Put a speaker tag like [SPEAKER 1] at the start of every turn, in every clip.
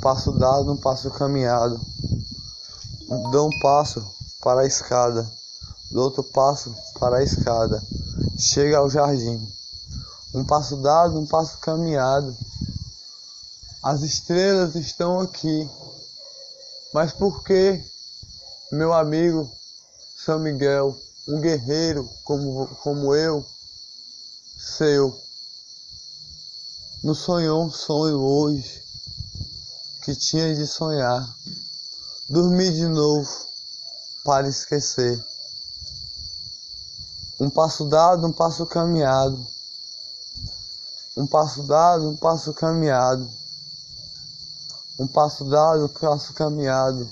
[SPEAKER 1] passo dado, um passo caminhado. Dou um passo para a escada, dou outro passo para a escada. Chega ao jardim. Um passo dado, um passo caminhado. As estrelas estão aqui. Mas por que, meu amigo São Miguel, um guerreiro como, como eu, seu, não sonhou um sonho hoje que tinha de sonhar, dormir de novo para esquecer. Um passo dado, um passo caminhado. Um passo dado, um passo caminhado. Um passo dado, um passo caminhado.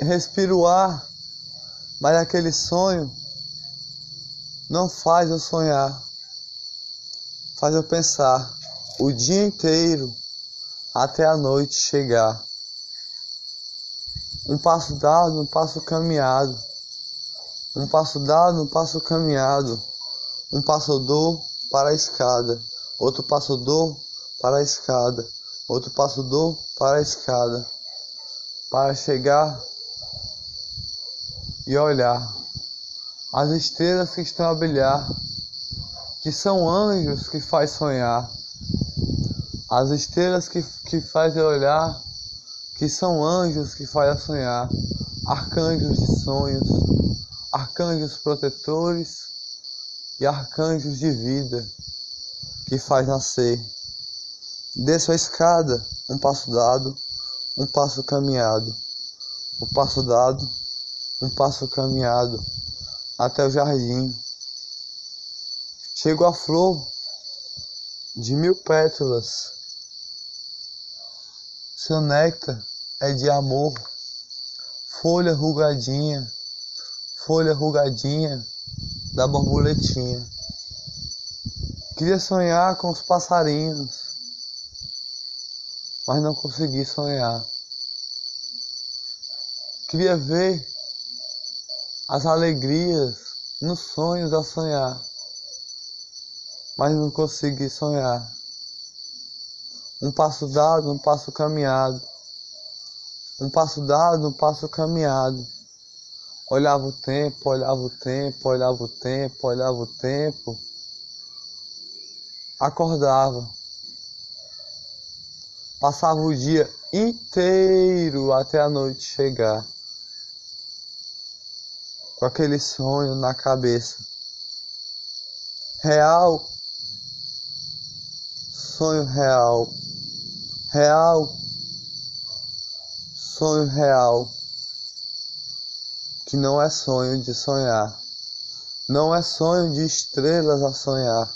[SPEAKER 1] Respiro o ar, mas aquele sonho não faz eu sonhar, faz eu pensar o dia inteiro até a noite chegar. Um passo dado, um passo caminhado. Um passo dado, um passo caminhado. Um passo dou para a escada. Outro passo dou para a escada. Outro passo dou para a escada. Para chegar e olhar as estrelas que estão a brilhar, que são anjos que faz sonhar. As estrelas que, que fazem olhar, que são anjos que fazem sonhar. Arcanjos de sonhos, arcanjos protetores e arcanjos de vida que faz nascer. Desço a escada, um passo dado, um passo caminhado. Um passo dado, um passo caminhado até o jardim. Chego a flor de mil pétalas. Seu néctar é de amor, folha rugadinha, folha rugadinha da borboletinha. Queria sonhar com os passarinhos, mas não consegui sonhar. Queria ver as alegrias nos sonhos a sonhar, mas não consegui sonhar. Um passo dado, um passo caminhado. Um passo dado, um passo caminhado. Olhava o tempo, olhava o tempo, olhava o tempo, olhava o tempo. Acordava. Passava o dia inteiro até a noite chegar com aquele sonho na cabeça. Real, sonho real, real, sonho real, que não é sonho de sonhar, não é sonho de estrelas a sonhar.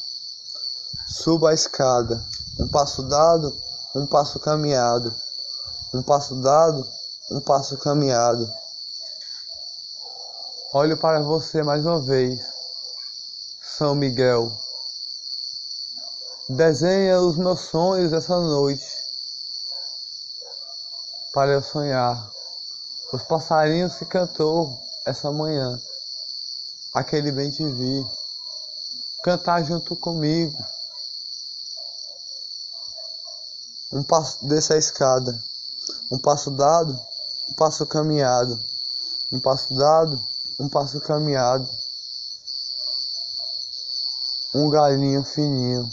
[SPEAKER 1] Suba a escada, um passo dado, um passo caminhado, um passo dado, um passo caminhado. Olho para você mais uma vez, São Miguel. Desenha os meus sonhos essa noite, para eu sonhar. Os passarinhos que cantou essa manhã, aquele bem te vi, cantar junto comigo. Um passo dessa escada, um passo dado, um passo caminhado, um passo dado, um passo caminhado, um galinho fininho,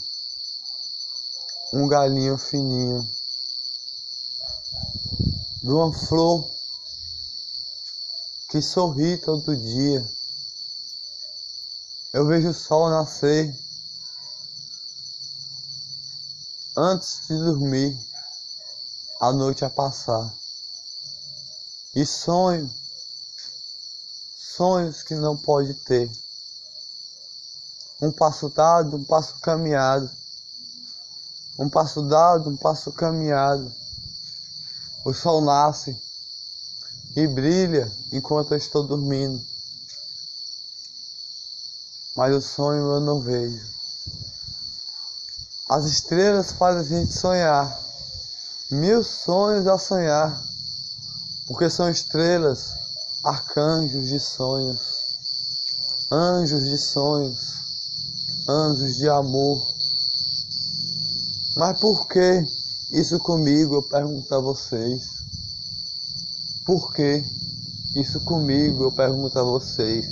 [SPEAKER 1] um galinho fininho, de uma flor que sorri todo dia. Eu vejo o sol nascer antes de dormir, a noite a passar. E sonho sonhos que não pode ter. Um passo dado, um passo caminhado. Um passo dado, um passo caminhado. O sol nasce e brilha enquanto eu estou dormindo. Mas o sonho eu não vejo. As estrelas fazem a gente sonhar. Mil sonhos a sonhar. Porque são estrelas arcanjos de sonhos, anjos de sonhos, anjos de amor. Mas por que isso comigo? Eu pergunto a vocês. Por que isso comigo? Eu pergunto a vocês.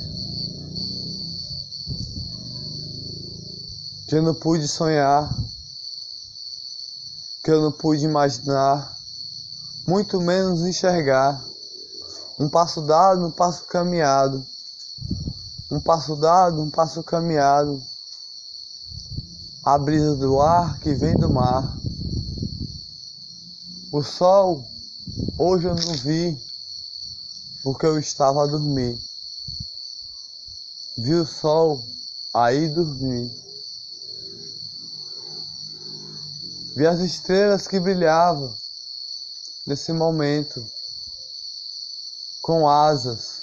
[SPEAKER 1] Que eu não pude sonhar, que eu não pude imaginar, muito menos enxergar. Um passo dado, um passo caminhado. Um passo dado, um passo caminhado. A brisa do ar que vem do mar. O sol, hoje eu não vi, porque eu estava a dormir. Vi o sol, aí dormi. Vi as estrelas que brilhavam nesse momento, com asas,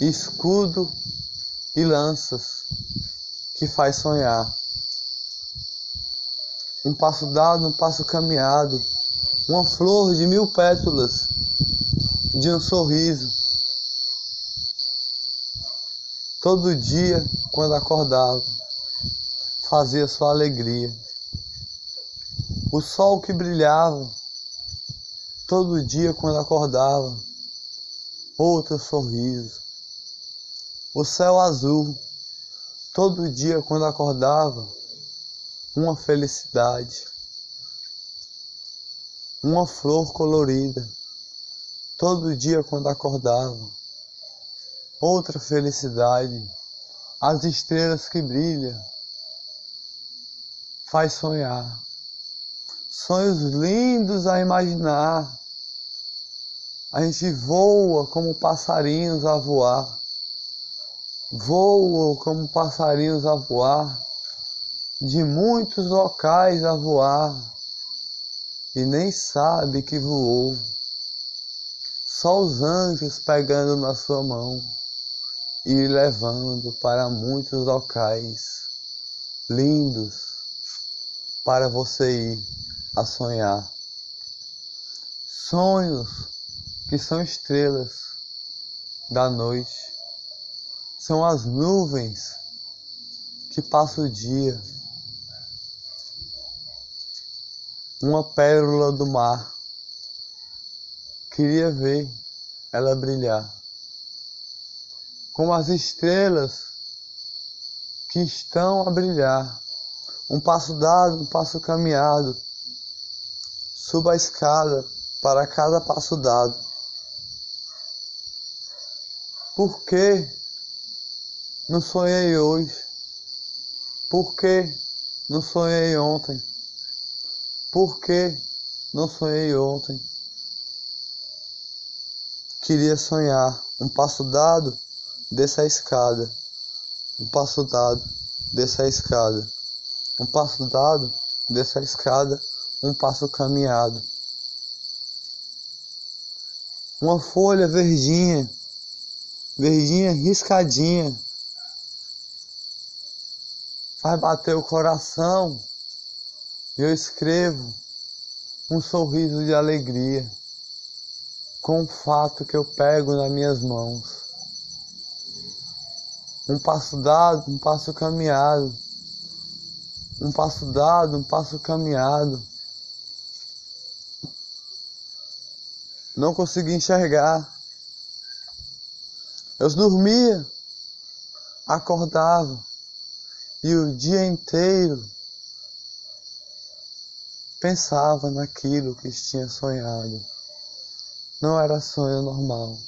[SPEAKER 1] escudo e lanças que faz sonhar. Um passo dado, um passo caminhado uma flor de mil pétalas de um sorriso. Todo dia, quando acordava, fazia sua alegria. O sol que brilhava, todo dia, quando acordava, outro sorriso. O céu azul, todo dia, quando acordava, uma felicidade uma flor colorida, todo dia quando acordava. Outra felicidade, as estrelas que brilham, faz sonhar. Sonhos lindos a imaginar. A gente voa como passarinhos a voar. Voa como passarinhos a voar. De muitos locais a voar e nem sabe que voou. Só os anjos pegando na sua mão e levando para muitos locais lindos para você ir a sonhar. Sonhos que são estrelas da noite, são as nuvens que passam o dia uma pérola do mar. Queria ver ela brilhar. Como as estrelas que estão a brilhar. Um passo dado, um passo caminhado. Suba a escada para cada passo dado. Por que não sonhei hoje? Por que não sonhei ontem? Por que não sonhei ontem? Queria sonhar. Um passo dado, desça a escada. Um passo dado, desça a escada. Um passo dado, desça a escada. Um passo caminhado. Uma folha verdinha, verdinha riscadinha. Faz bater o coração eu escrevo um sorriso de alegria com o fato que eu pego nas minhas mãos. Um passo dado, um passo caminhado. Um passo dado, um passo caminhado. Não consegui enxergar. Eu dormia, acordava e o dia inteiro pensava naquilo que tinha sonhado. Não era sonho normal.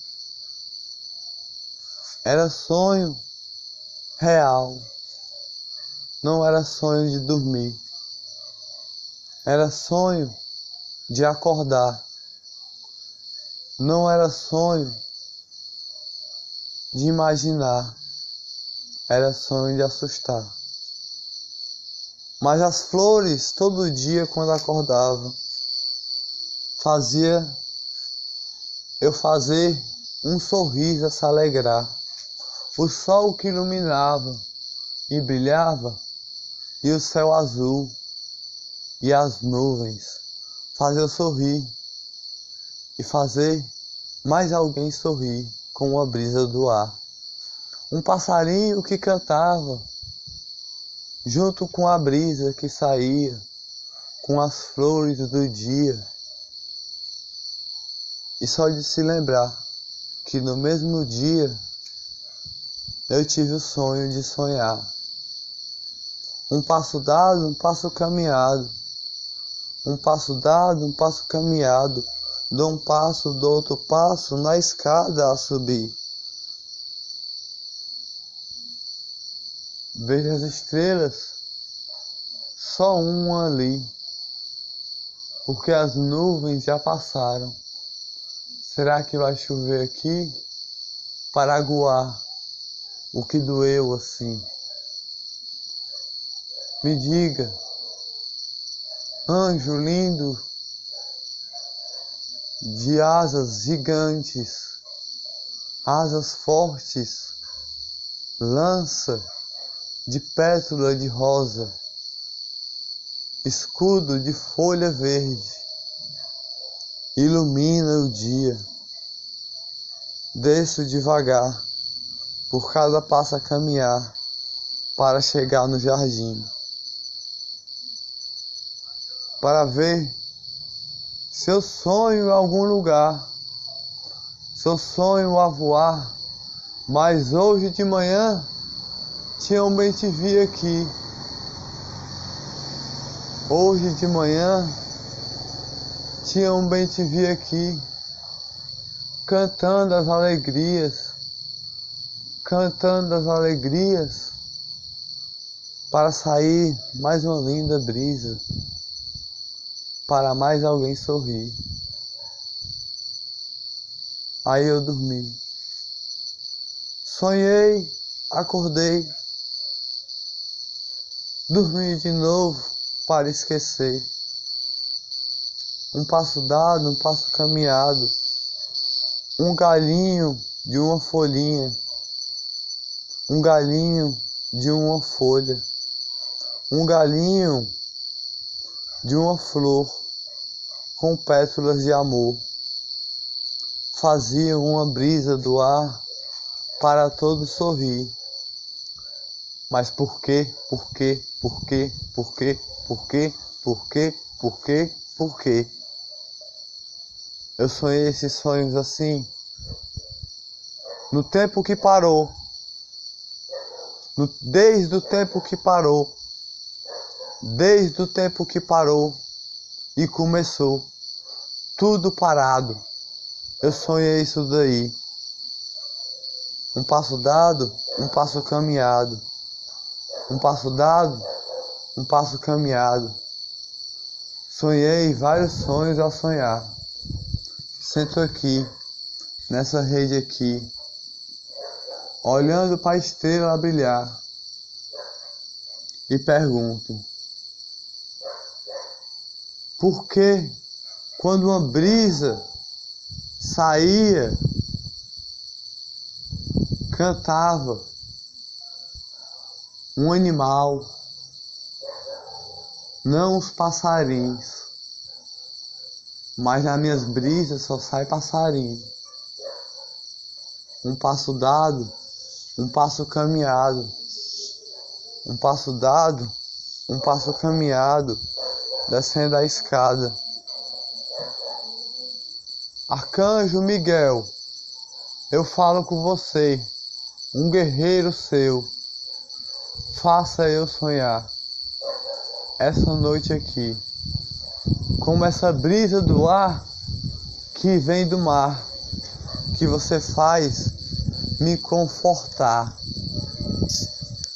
[SPEAKER 1] Era sonho real. Não era sonho de dormir. Era sonho de acordar. Não era sonho de imaginar. Era sonho de assustar. Mas as flores, todo dia quando acordava, fazia eu fazer um sorriso a se alegrar. O sol que iluminava e brilhava, e o céu azul, e as nuvens, fazer eu sorrir e fazer mais alguém sorrir com a brisa do ar. Um passarinho que cantava junto com a brisa que saía, com as flores do dia. E só de se lembrar que no mesmo dia eu tive o sonho de sonhar. Um passo dado, um passo caminhado. Um passo dado, um passo caminhado. Dou um passo, dou outro passo na escada a subir. Vejo as estrelas, só uma ali, porque as nuvens já passaram. Será que vai chover aqui? para aguar o que doeu assim. Me diga, anjo lindo, de asas gigantes, asas fortes, lança de pétula de rosa, escudo de folha verde, ilumina o dia. Desço devagar, por cada passo a caminhar, para chegar no jardim. Para ver seu sonho em algum lugar, seu sonho a voar, mas hoje de manhã tinha um bem te vi aqui. Hoje de manhã tinha um te vi aqui cantando as alegrias, cantando as alegrias, para sair mais uma linda brisa, para mais alguém sorrir. Aí eu dormi. Sonhei, acordei, dormi de novo para esquecer. Um passo dado, um passo caminhado um galinho de uma folhinha, um galinho de uma folha, um galinho de uma flor com pétalas de amor. Fazia uma brisa do ar para todos sorrir. Mas por quê? Por quê? Por quê? Por quê? Por quê? Por quê? Por quê? Por quê? Eu sonhei esses sonhos assim, no tempo que parou, no, desde o tempo que parou, desde o tempo que parou e começou, tudo parado. Eu sonhei isso daí. Um passo dado, um passo caminhado. Um passo dado, um passo caminhado. Sonhei vários sonhos ao sonhar. Sento aqui, nessa rede aqui, olhando para a estrela brilhar, e pergunto: por que, quando uma brisa saía, cantava um animal, não os passarinhos? mas nas minhas brisas só sai passarinho. Um passo dado, um passo caminhado. Um passo dado, um passo caminhado, descendo a escada. Arcanjo Miguel, eu falo com você, um guerreiro seu. Faça eu sonhar essa noite aqui como essa brisa do ar que vem do mar, que você faz me confortar.